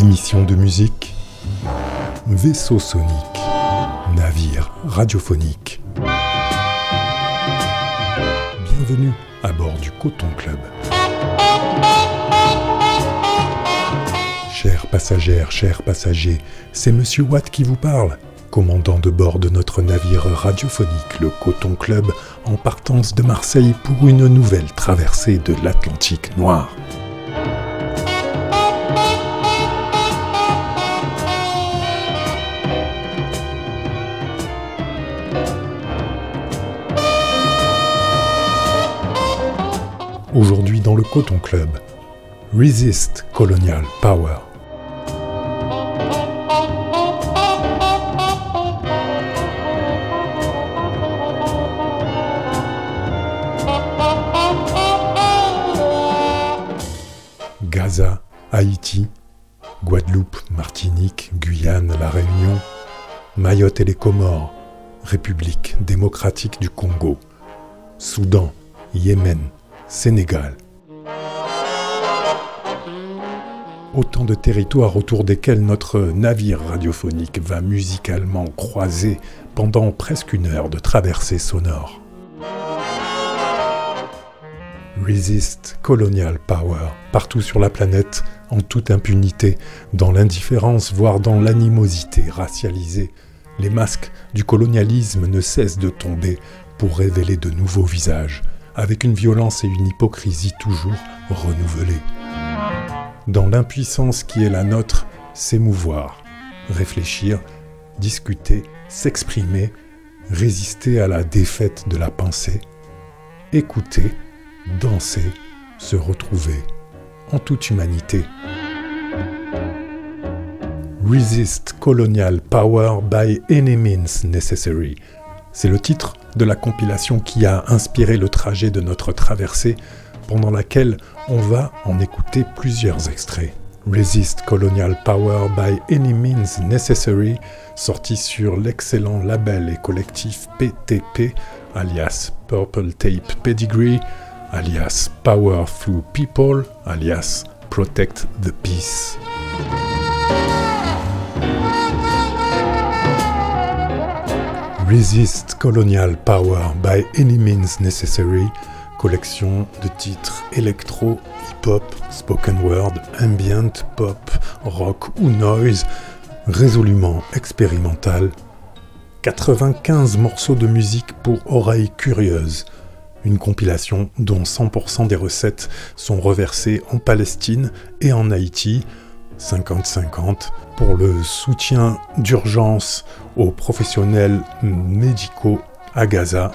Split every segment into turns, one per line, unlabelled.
Émission de musique, vaisseau sonique, navire radiophonique. Bienvenue à bord du Coton Club. Chers passagères, chers passagers, c'est Monsieur Watt qui vous parle, commandant de bord de notre navire radiophonique, le Coton Club, en partance de Marseille pour une nouvelle traversée de l'Atlantique noir. Aujourd'hui dans le Coton Club, Resist Colonial Power. Gaza, Haïti, Guadeloupe, Martinique, Guyane, La Réunion, Mayotte et les Comores, République démocratique du Congo, Soudan, Yémen, Sénégal. Autant de territoires autour desquels notre navire radiophonique va musicalement croiser pendant presque une heure de traversée sonore. Resist Colonial Power, partout sur la planète, en toute impunité, dans l'indifférence, voire dans l'animosité racialisée. Les masques du colonialisme ne cessent de tomber pour révéler de nouveaux visages, avec une violence et une hypocrisie toujours renouvelées. Dans l'impuissance qui est la nôtre, s'émouvoir, réfléchir, discuter, s'exprimer, résister à la défaite de la pensée, écouter, danser, se retrouver, en toute humanité. Resist Colonial Power by Any Means Necessary. C'est le titre de la compilation qui a inspiré le trajet de notre traversée, pendant laquelle on va en écouter plusieurs extraits. Resist Colonial Power by Any Means Necessary, sorti sur l'excellent label et collectif PTP, alias Purple Tape Pedigree, alias Power Through People, alias Protect the Peace. Resist Colonial Power by Any Means Necessary, collection de titres électro, hip-hop, spoken word, ambient, pop, rock ou noise, résolument expérimental. 95 morceaux de musique pour oreilles curieuses. Une compilation dont 100% des recettes sont reversées en Palestine et en Haïti, 50-50, pour le soutien d'urgence aux professionnels médicaux à Gaza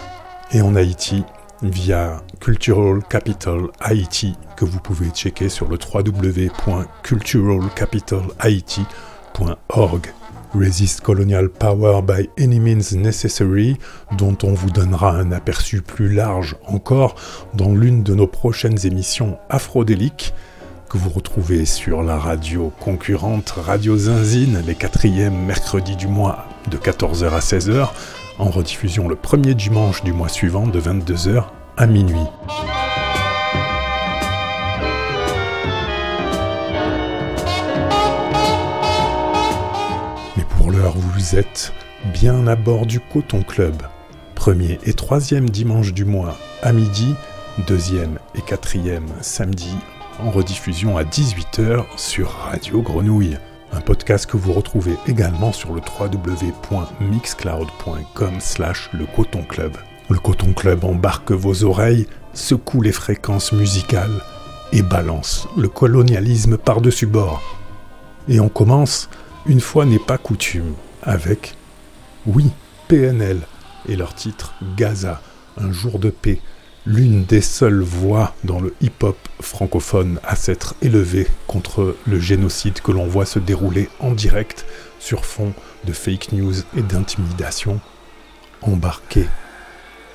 et en Haïti via Cultural Capital Haïti que vous pouvez checker sur le www.culturalcapitalhaïti.org. Resist Colonial Power by Any Means Necessary, dont on vous donnera un aperçu plus large encore dans l'une de nos prochaines émissions afrodéliques que vous retrouvez sur la radio concurrente Radio Zinzine les quatrièmes mercredis du mois de 14h à 16h, en rediffusion le premier dimanche du mois suivant de 22h à minuit. Mais pour l'heure, vous êtes bien à bord du Coton Club. Premier et troisième dimanche du mois à midi, deuxième et quatrième samedi en rediffusion à 18h sur Radio Grenouille. Un podcast que vous retrouvez également sur le www.mixcloud.com slash le Coton Club. Le Coton Club embarque vos oreilles, secoue les fréquences musicales et balance le colonialisme par-dessus bord. Et on commence, une fois n'est pas coutume, avec, oui, PNL et leur titre Gaza, un jour de paix, l'une des seules voix dans le hip-hop francophone à s'être élevée contre le génocide que l'on voit se dérouler en direct sur fond de fake news et d'intimidation. Embarqué,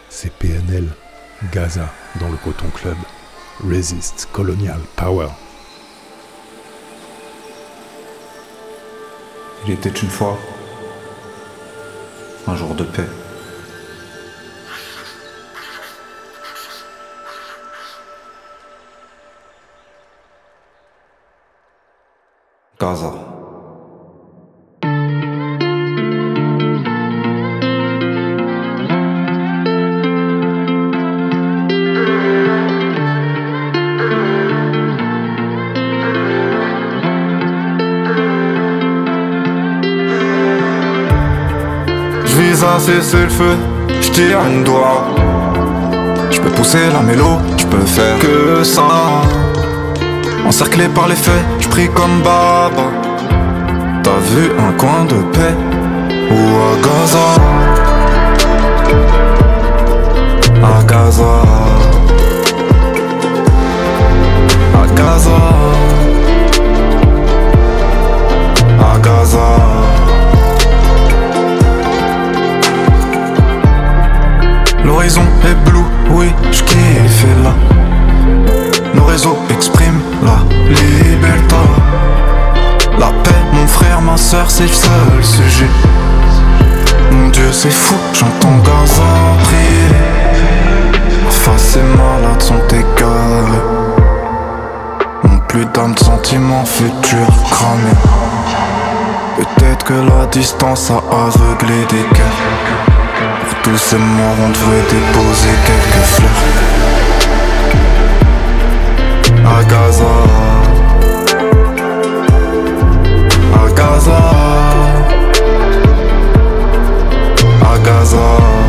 c'est PNL, Gaza dans le Coton Club, Resist Colonial Power.
Il était une fois un jour de paix. Gaza. Je vise à cesser le feu, je tire une doigt. Je peux pousser la mélo, je peux faire que ça. Encerclé par les faits, je prie comme Baba. T'as vu un coin de paix ou à Gaza? À Gaza. À Gaza. À Gaza. L'horizon est bleu, oui, je kiffe là. Nos réseaux expriment la liberté. C'est le seul sujet. Mon Dieu, c'est fou, j'entends Gaza prier. Ma face est malade, sont égarés. Mon plus d'âme de sentiments futurs cramés. Peut-être que la distance a aveuglé des cœurs. Pour tous ces morts, on devrait déposer quelques fleurs. À Gaza. À Gaza. À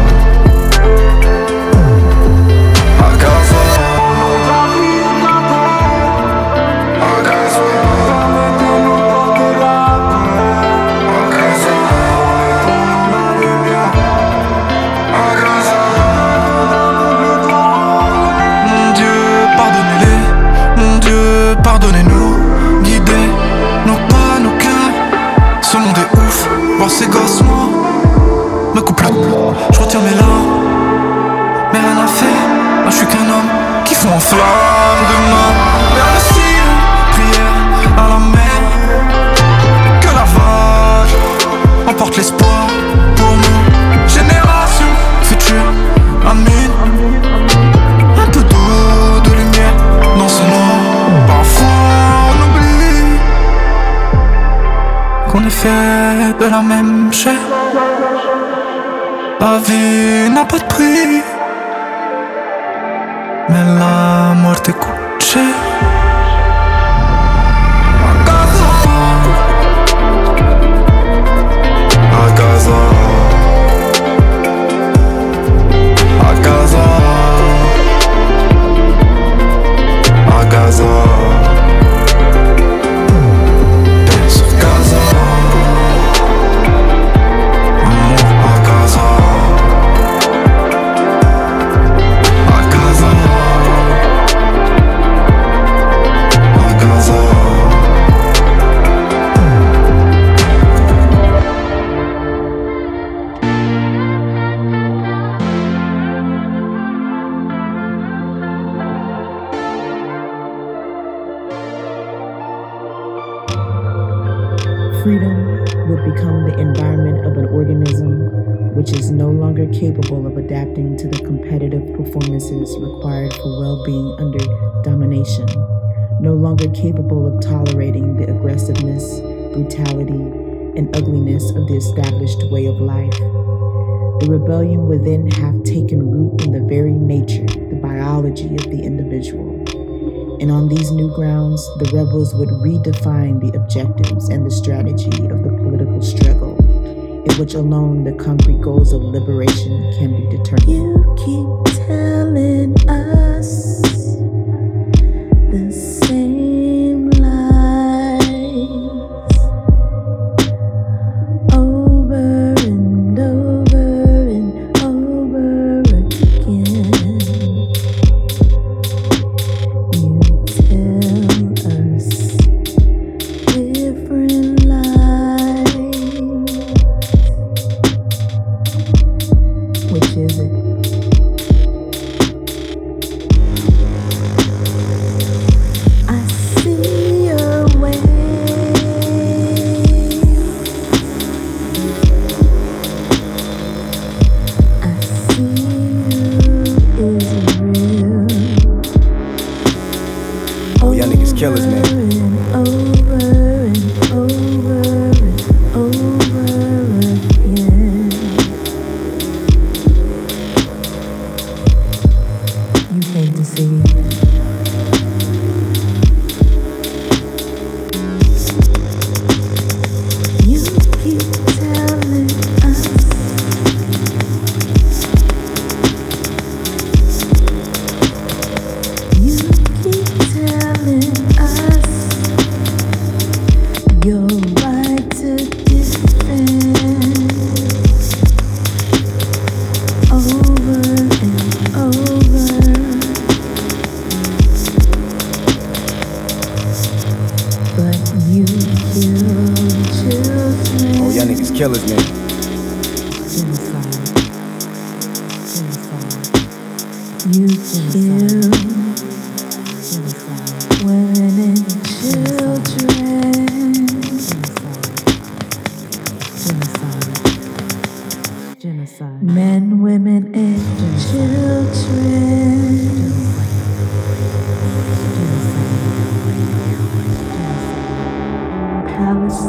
Mais rien à faire. Moi, je suis qu'un homme qui fond en flamme demain. Vers prière à la mer. Que la vague emporte l'espoir pour nous. Génération future, Amen. Un peu d'eau, de lumière dans ce noir. Parfois on oublie qu'on est fait de la même chair. La vie n'a pas de prix, mais la
capable of tolerating the aggressiveness, brutality, and ugliness of the established way of life. The rebellion then have taken root in the very nature, the biology of the individual. And on these new grounds, the rebels would redefine the objectives and the strategy of the political struggle, in which alone the concrete goals of liberation can be determined. You keep telling us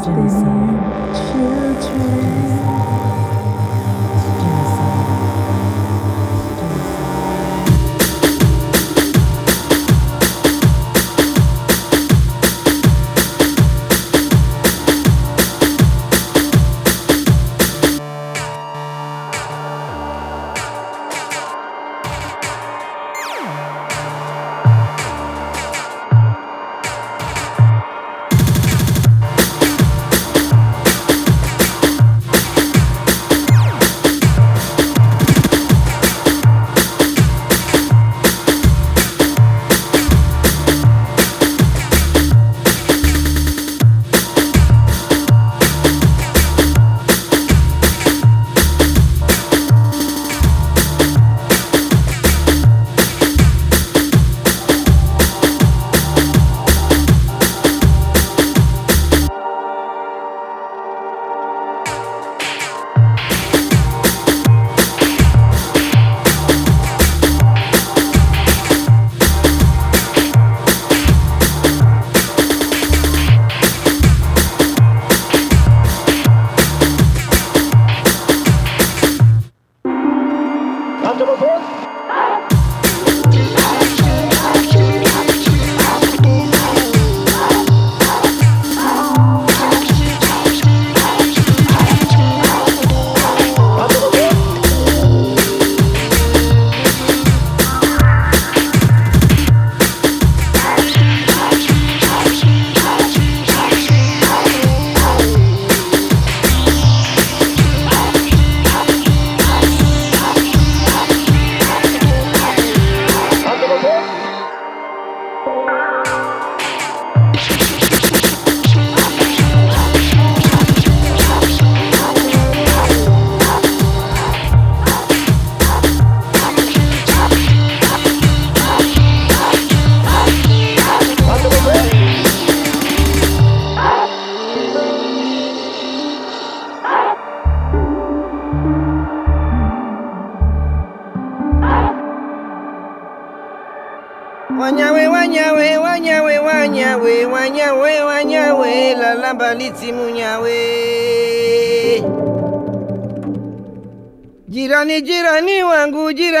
this.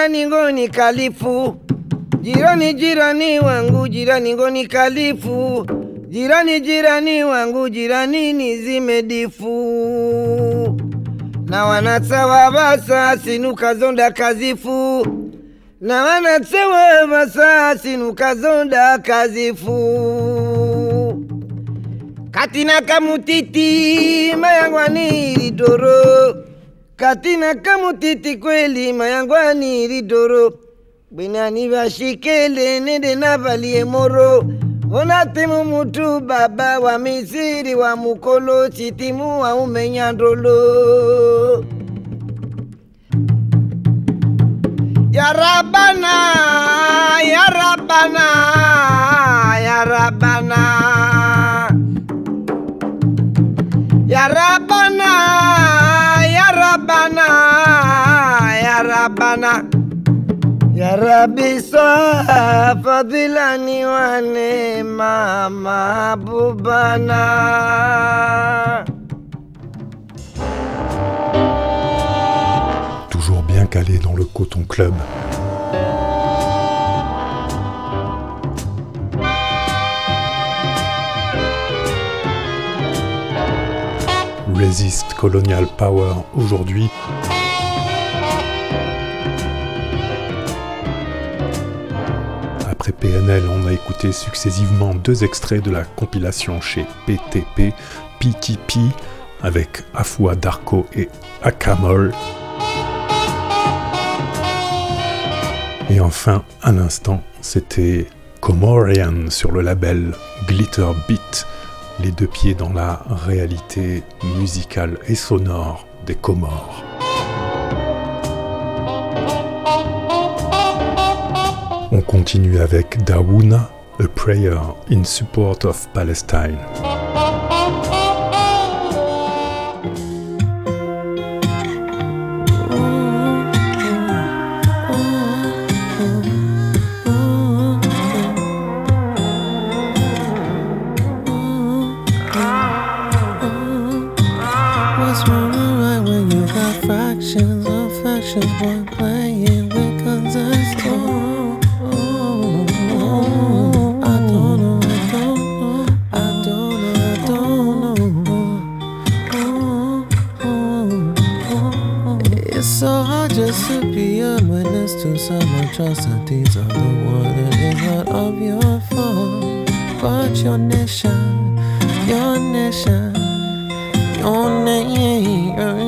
Jirani ngoni kalifu jirani jirani wangu jirani ngoni kalifu jirani jirani wangu jirani ni zimedifu. Na wanatsawa basa sinuka zonda kazifu. Na wanasawa basa sinuka zonda kazifu. Katina kamutiti mayangwani lidoro katina kamutiti kweli mayangwani lidoro bwenani vashikele nende navalie moro. Onatimu mutu baba wa misiri wa mukolo chitimu wa umenyandolo Ya Rabbana, Ya Rabbana, Ya Rabbana. Ya Rabbana, Rabbana, Ya Rabbana. Ya Rabbi fadhilani wa neema mahbubana.
Toujours bien calé dans le Coton Club. Colonial Power aujourd'hui. Après PNL, on a écouté successivement deux extraits de la compilation chez PTP, PTP, avec Afua Darko et Akamol. Et enfin, à l'instant, c'était Comorian sur le label Glitter Beat,
les deux pieds dans la réalité musicale et sonore des Comores. On continue avec Dawouna, A Prayer in Support of Palestine.
trust that these are the world that is not of your fault. But your nation, your
nation, your name.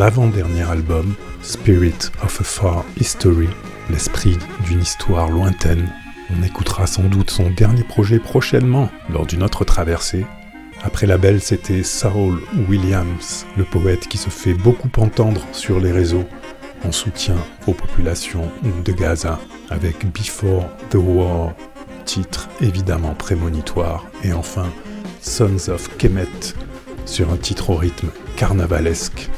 Extrait de son avant-dernier album, Spirit of a Far History, l'esprit d'une histoire lointaine. On écoutera sans doute son dernier projet prochainement lors d'une autre traversée. Après Label, c'était Saul Williams, le poète qui se fait beaucoup entendre sur les réseaux en soutien aux populations de Gaza avec Before the War, titre évidemment prémonitoire, et enfin Sons of Kemet, sur un titre au rythme carnavalesque,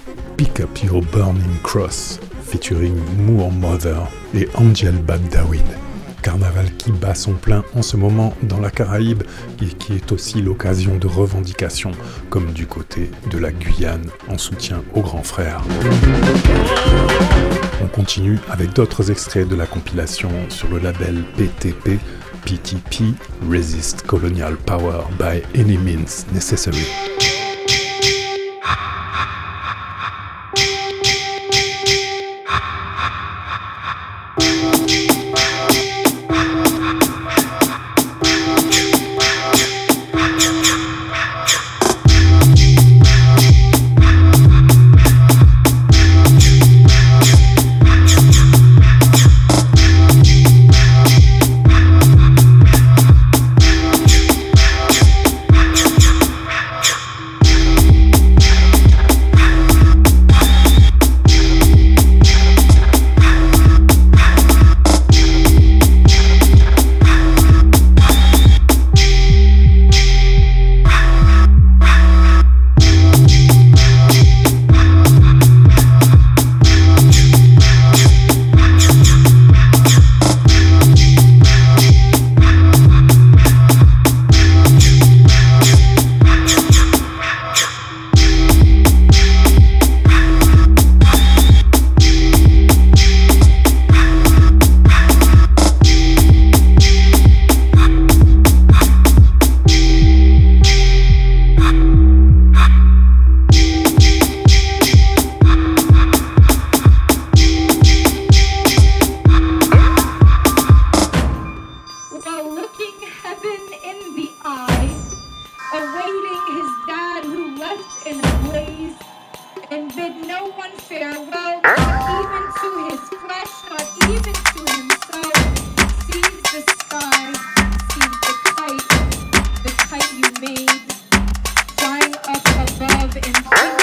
Pick Up Your Burning Cross, featuring Moore Mother et Angel Bagdawin. Carnaval qui bat son plein en ce moment dans la Caraïbe et qui est aussi l'occasion de revendications, comme du côté de la Guyane en soutien aux grands frères. On continue avec d'autres extraits de la compilation sur le label PTP PTP Resist Colonial Power by Any Means Necessary.
in.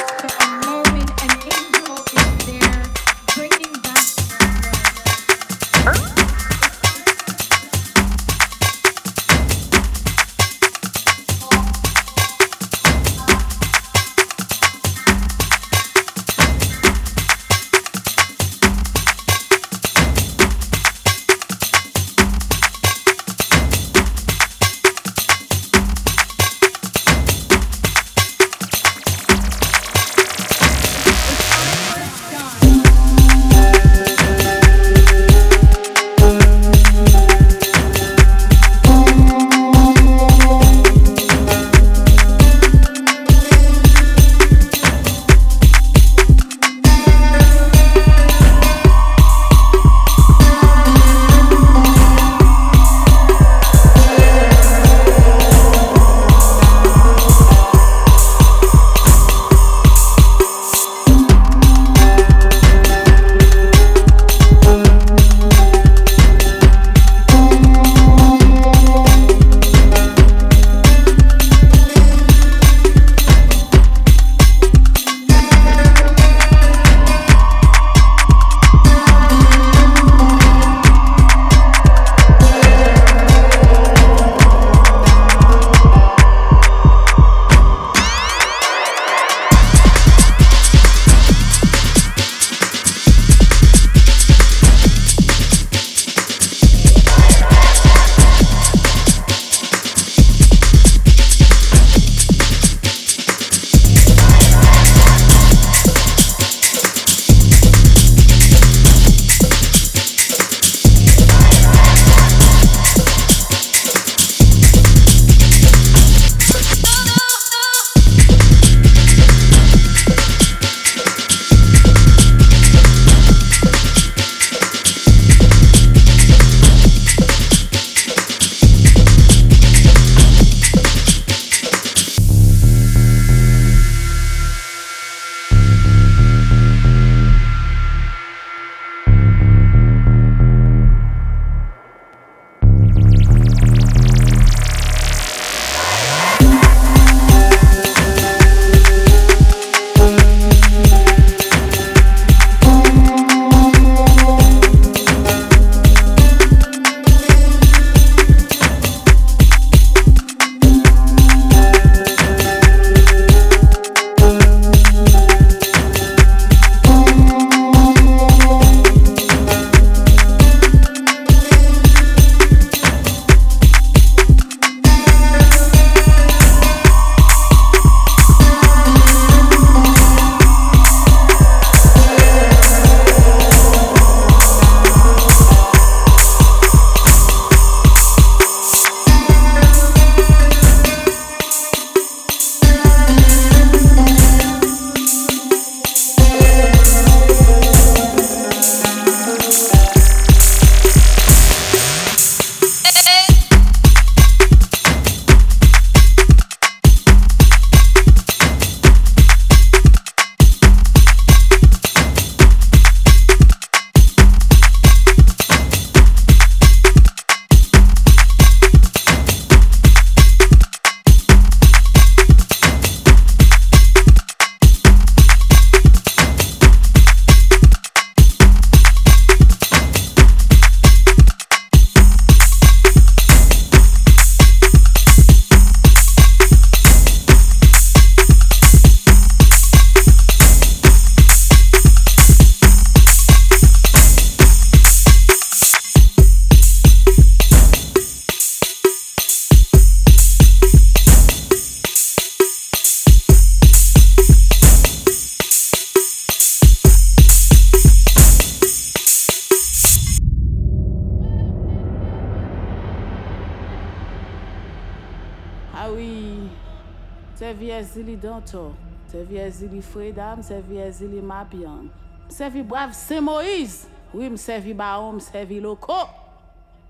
Kato, sevi Ezili Freda, msevi Ezili Mapyan, msevi Brav Saint Moïse, oui msevi Baon, msevi Loko,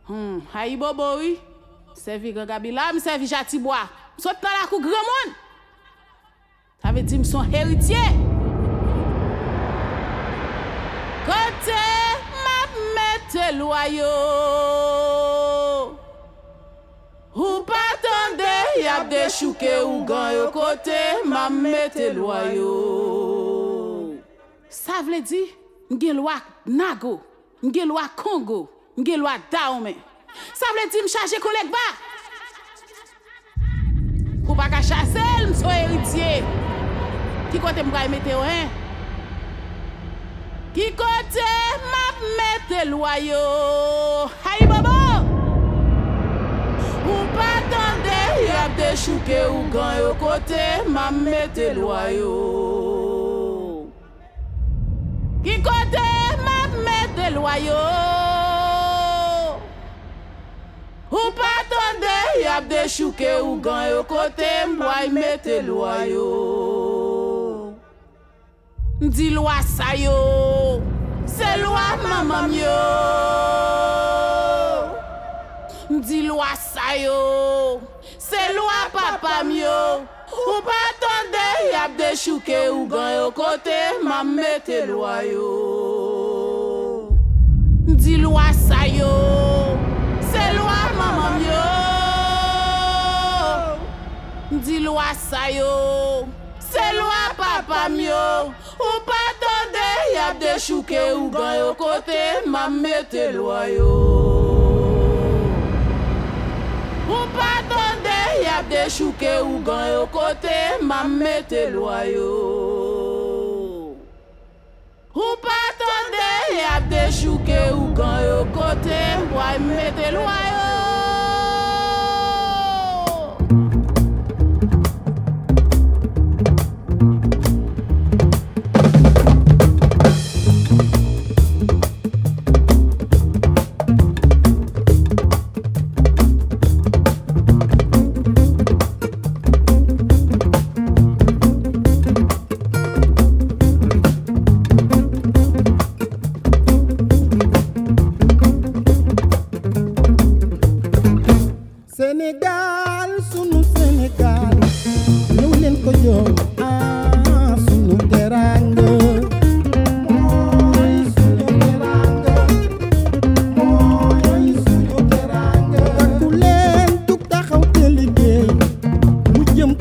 hmm, Haibo Boui, msevi Gagabila, msevi Jatiboa, msot nan la kou gremoun. Ça veut dire que sont héritier. Côté, ma mette loyaux. Yap de chouke ou gan yo kote, ma mette lwa yo. Sa vle di, mge lwa Nago, mge lwa Kongo, mge lwa Daome. Sa vle di m chaje kolek ba. Kou pa ka chase l mso eritye. Ki kote m gay mette yo en? Ki kote map mette lwa yo. Hayi bobo! Ou patan! ap de chouke ou gan yo kote, mam mette lwa yo. Ki kote, mam mette lwa yo. Ou patande, ap de chouke ou gan yo kote, mway mette lwa yo. Mdi lwa sa yo, se lwa mamam yo. Mdi lwa sa yo. Se lwa papam yo, ou pa tonde yap de chouke ou gan yo kote, mam mette lwa yo. Di lwa sa yo, se lwa mamam yo. Di lwa sa yo, se lwa papam yo, ou pa tonde yap de chouke ou gan yo kote, mam mette lwa yo. Des chouke ou gan yo côté m'a mette loi yo. Ou pas tande, y'a des chouke ou gan yo côté m'a mette yo.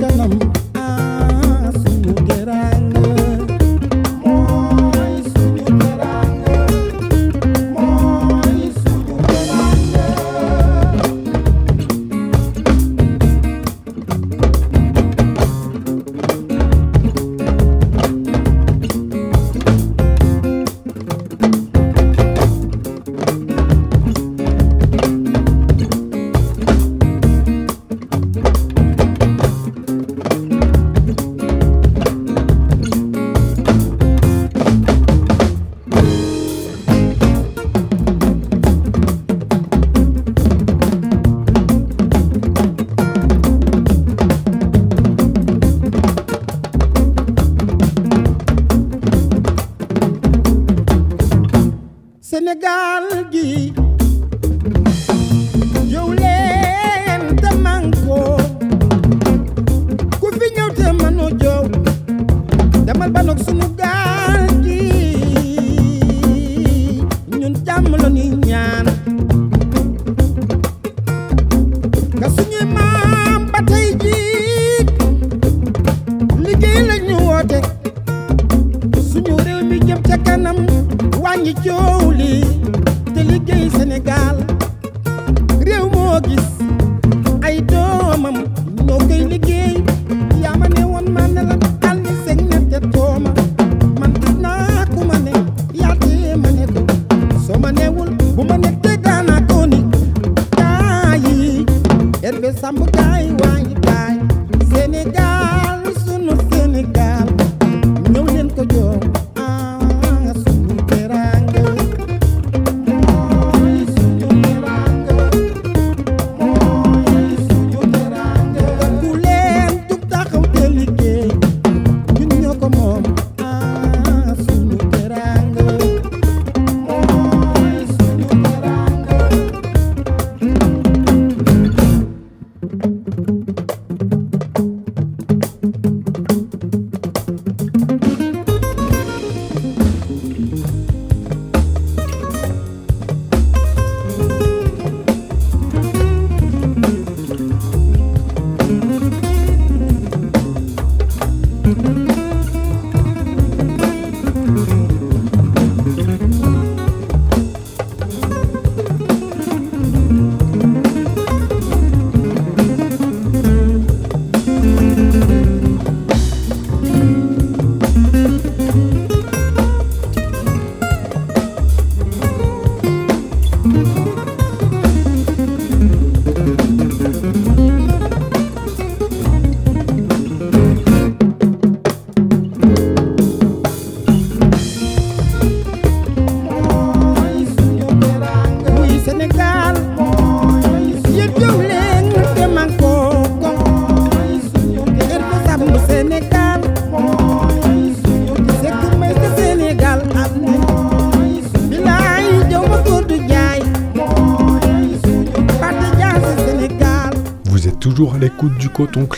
Platinum, I soon get out.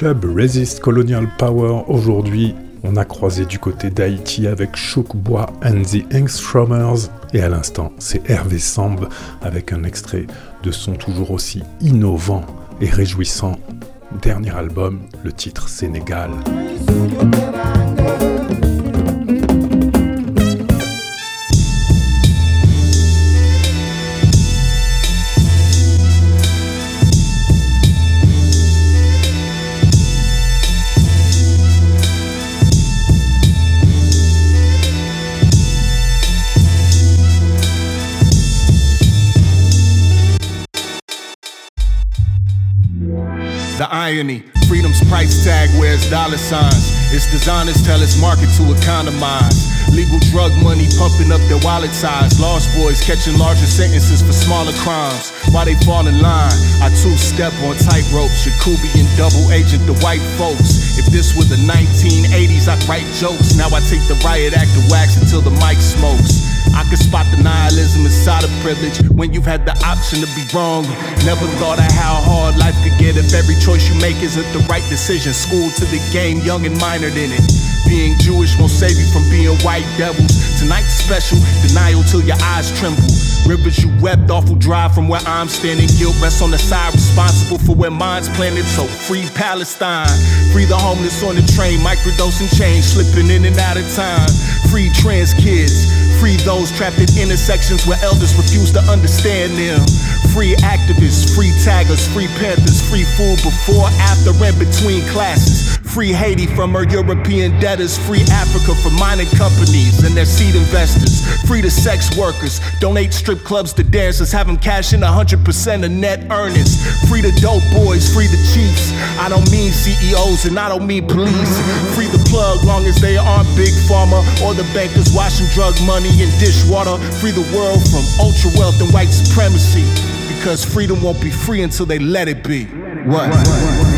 Club Resist Colonial Power. Aujourd'hui, on a croisé du côté d'Haïti avec Choukbois and the Engstromers. Et à l'instant, c'est Hervé Samb avec un extrait de son toujours aussi innovant et réjouissant dernier album, le titre Sénégal.
Irony. Freedom's price tag wears dollar signs. Its designers tell its market to economize. Legal drug money pumping up their wallet size. Lost boys catching larger sentences for smaller crimes. While they fall in line, I two step on tightrope. Jacoby and double agent the white folks. If this were the 1980s, I'd write jokes. Now I take the riot act to wax until the mic smokes. I can spot the nihilism inside of privilege when you've had the option to be wrong. Never thought of how hard life could get if every choice you make isn't the right decision. School to the game, young and minored in it. Being Jewish won't save you from being white devils. Tonight's special, denial till your eyes tremble. Rivers you wept awful dry from where I'm standing. Guilt rests on the side responsible for where mine's planted. So free Palestine, free the homeless on the train, microdosing change, slipping in and out of time. Free trans kids, free those trapped in intersections where elders refuse to understand them. Free activists, free taggers, free panthers, free food before, after, and between classes. Free Haiti from her European debtors, free Africa from mining companies and their seed investors. Free the sex workers, donate strip clubs to dancers, have them cash in 100% of net earnings. Free the dope boys, free the chiefs. I don't mean CEOs and I don't mean police. Free the plug long as they aren't big pharma or the bankers washing drug money in dishwater. Free the world from ultra wealth and white supremacy. Because freedom won't be free until they let it be. What?
calé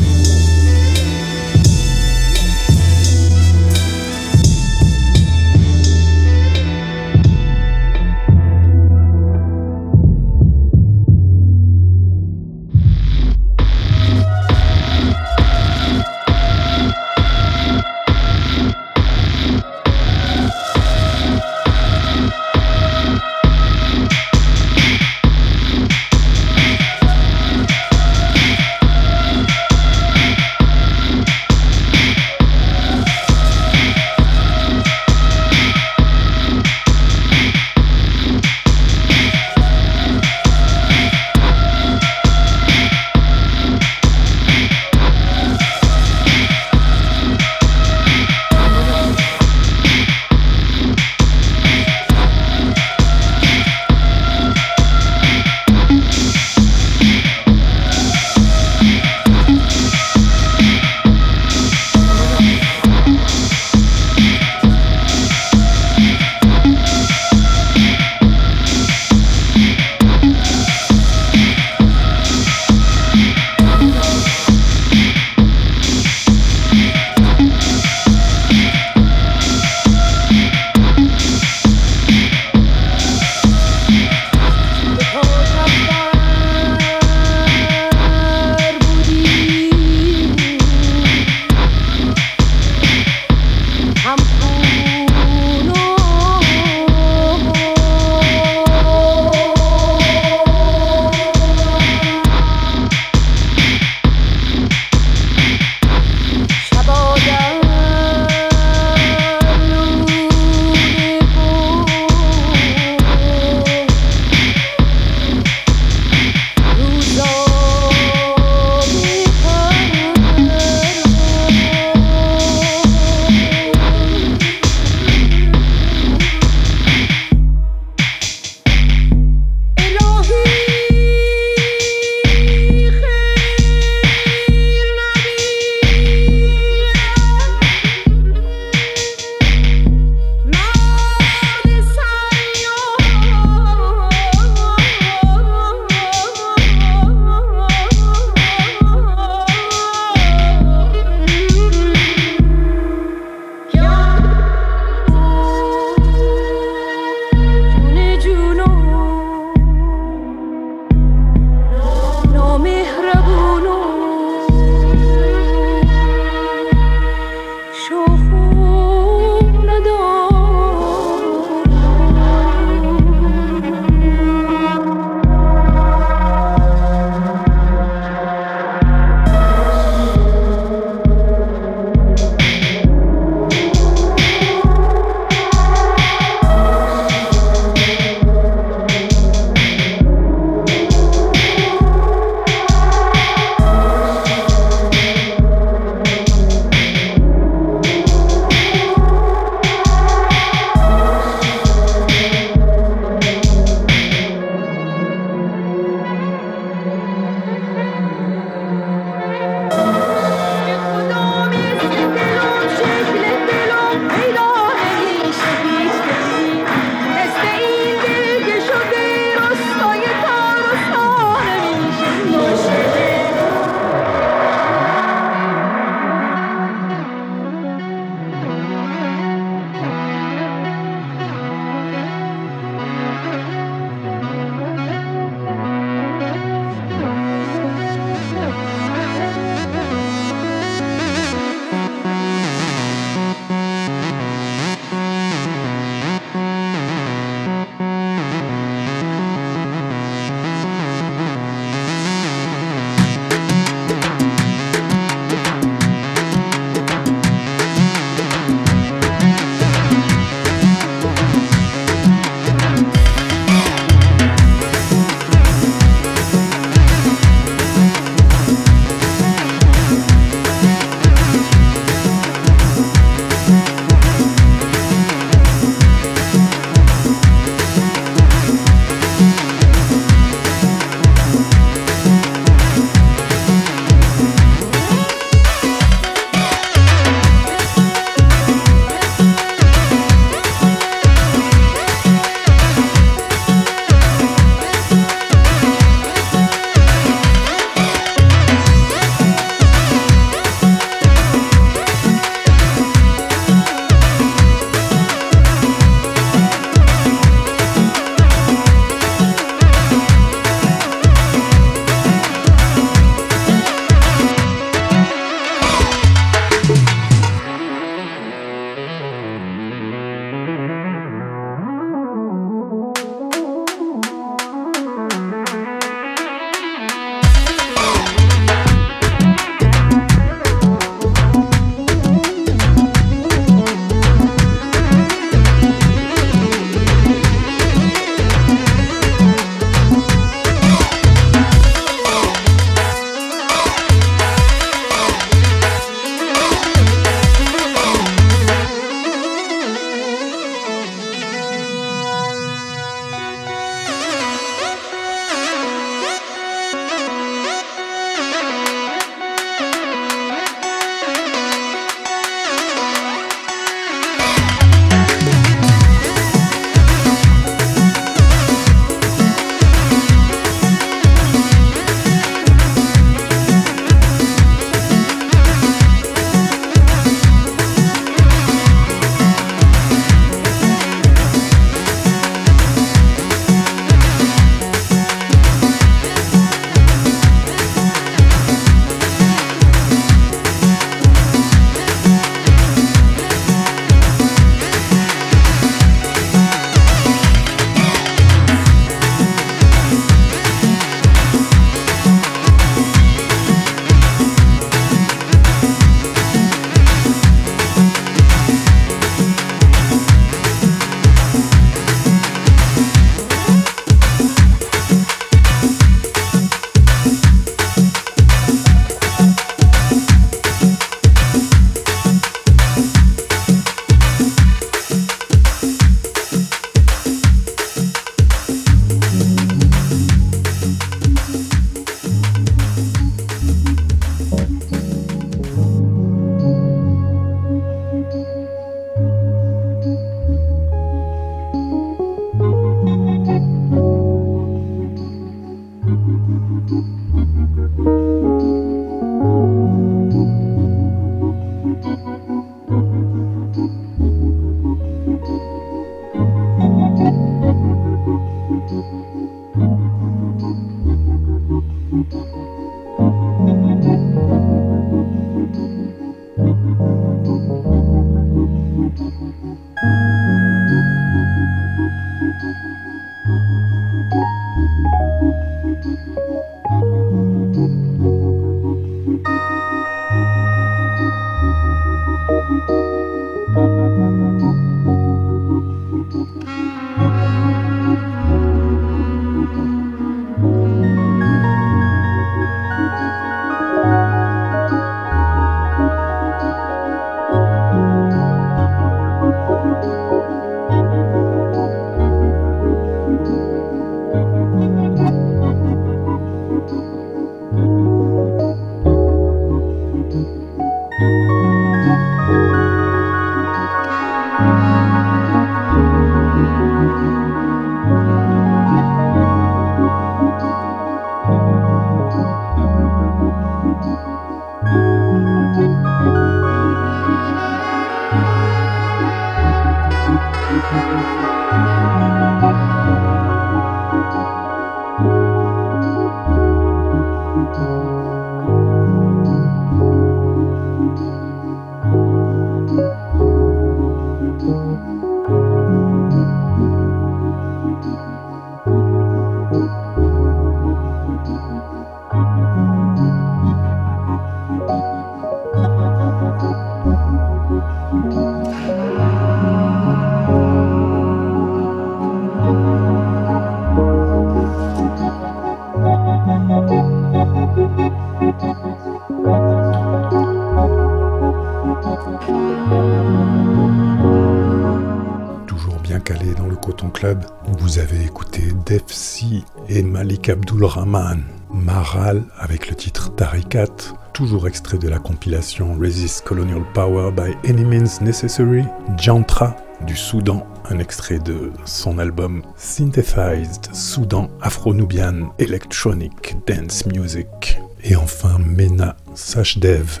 Vous avez écouté Def C et Malik Abdul Rahman. Maral avec le titre Tarikat, toujours extrait de la compilation Resist Colonial Power by Any Means Necessary. Jantra du Soudan, un extrait de son album Synthesized Soudan Afro-Nubian Electronic Dance Music. Et enfin Mena Sachdev,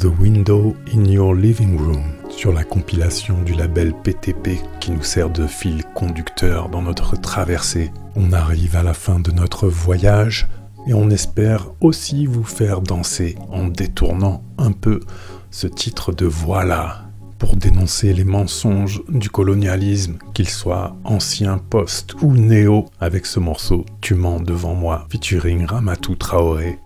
The Window in Your Living Room, sur la compilation du label PTP qui nous sert de fil conducteur dans notre traversée. On arrive à la fin de notre voyage et on espère aussi vous faire danser en détournant un peu ce titre de Voilà pour dénoncer les mensonges du colonialisme, qu'ils soient anciens, post ou néo, avec ce morceau Tu mens devant moi, featuring Ramatou Traoré.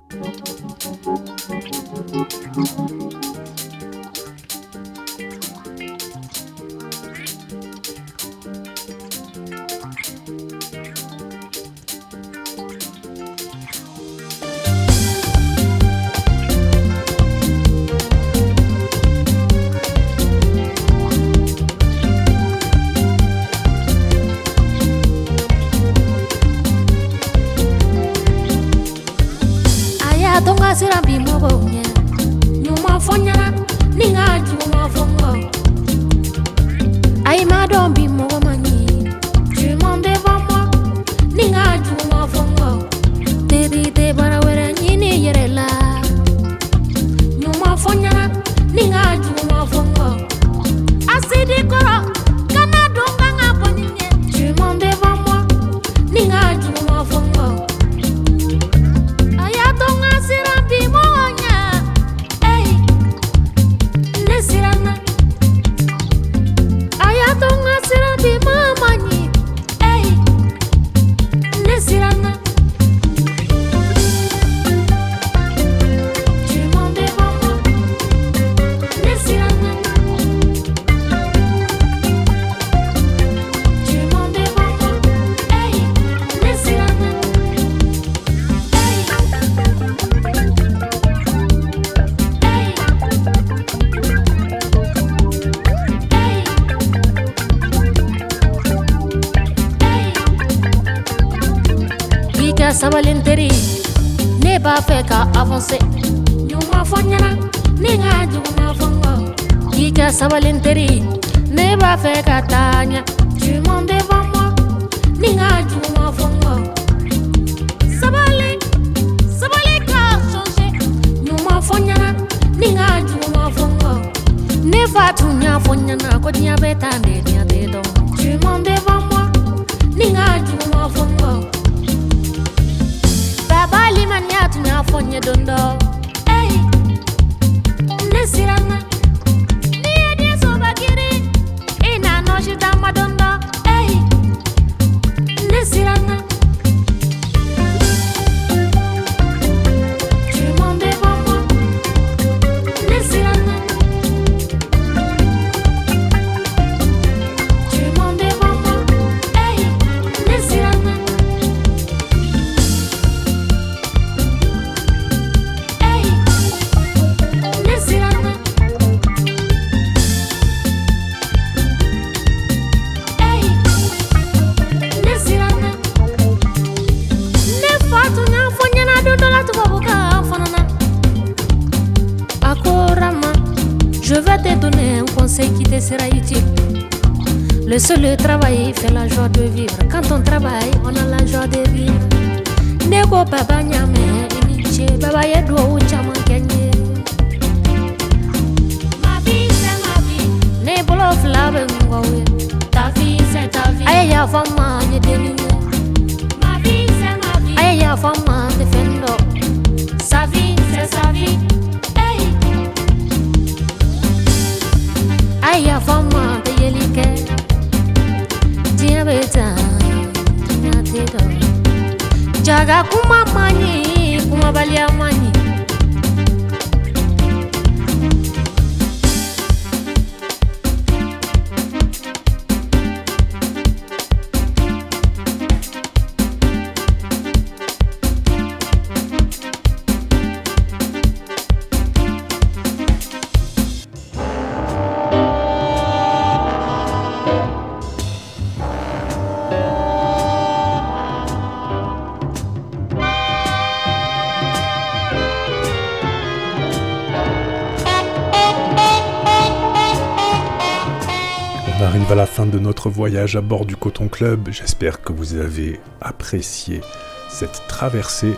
Arrive à la fin de notre voyage à bord du Coton Club. J'espère que vous avez apprécié cette traversée.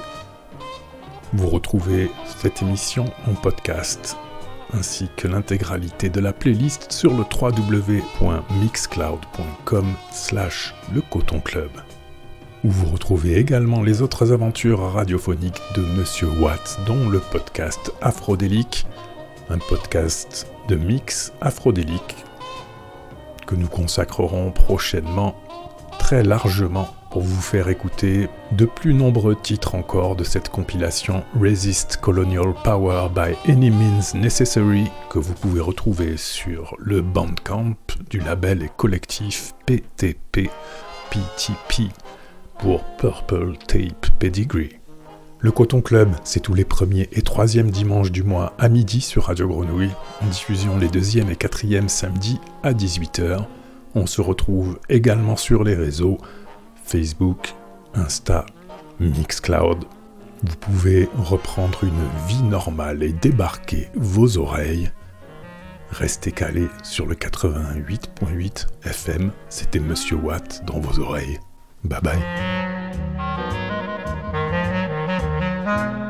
Vous retrouvez cette émission en podcast ainsi que l'intégralité de la playlist sur le www.mixcloud.com slash le coton club où vous retrouvez également les autres aventures radiophoniques de Monsieur Watt, dont le podcast Aphrodélique, un podcast de mix aphrodélique que nous consacrerons prochainement très largement pour vous faire écouter de plus nombreux titres encore de cette compilation Resist Colonial Power by Any Means Necessary que vous pouvez retrouver sur le Bandcamp du label et collectif PTP PTP pour Purple Tape Pedigree. Le Coton Club, c'est tous les premiers et troisièmes dimanches du mois à midi sur Radio Grenouille, en diffusion les deuxièmes et quatrièmes samedis à 18h. On se retrouve également sur les réseaux Facebook, Insta, Mixcloud. Vous pouvez reprendre une vie normale et débarquer vos oreilles. Restez calés sur le 88.8 FM, c'était Monsieur Watt dans vos oreilles. Bye bye. Thank you.